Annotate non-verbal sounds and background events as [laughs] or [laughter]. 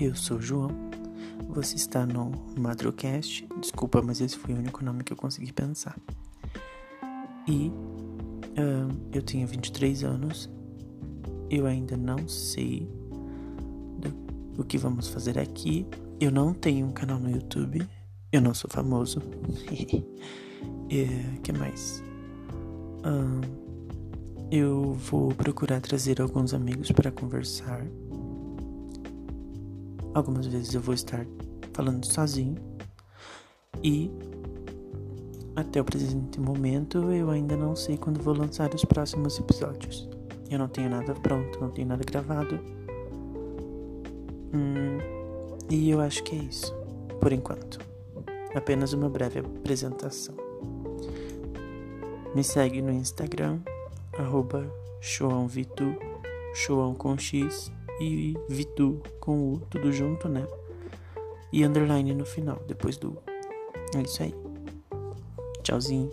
eu sou o João. Você está no Madrocast. Desculpa, mas esse foi o único nome que eu consegui pensar. E uh, eu tenho 23 anos. Eu ainda não sei do, o que vamos fazer aqui. Eu não tenho um canal no YouTube. Eu não sou famoso. e, [laughs] que mais? Uh, eu vou procurar trazer alguns amigos para conversar. Algumas vezes eu vou estar falando sozinho. E até o presente momento eu ainda não sei quando vou lançar os próximos episódios. Eu não tenho nada pronto, não tenho nada gravado. Hum, e eu acho que é isso, por enquanto. Apenas uma breve apresentação. Me segue no Instagram, arroba Vitu, Shoão com X e Vitu com U, tudo junto, né? E underline no final, depois do. É isso aí. Tchauzinho.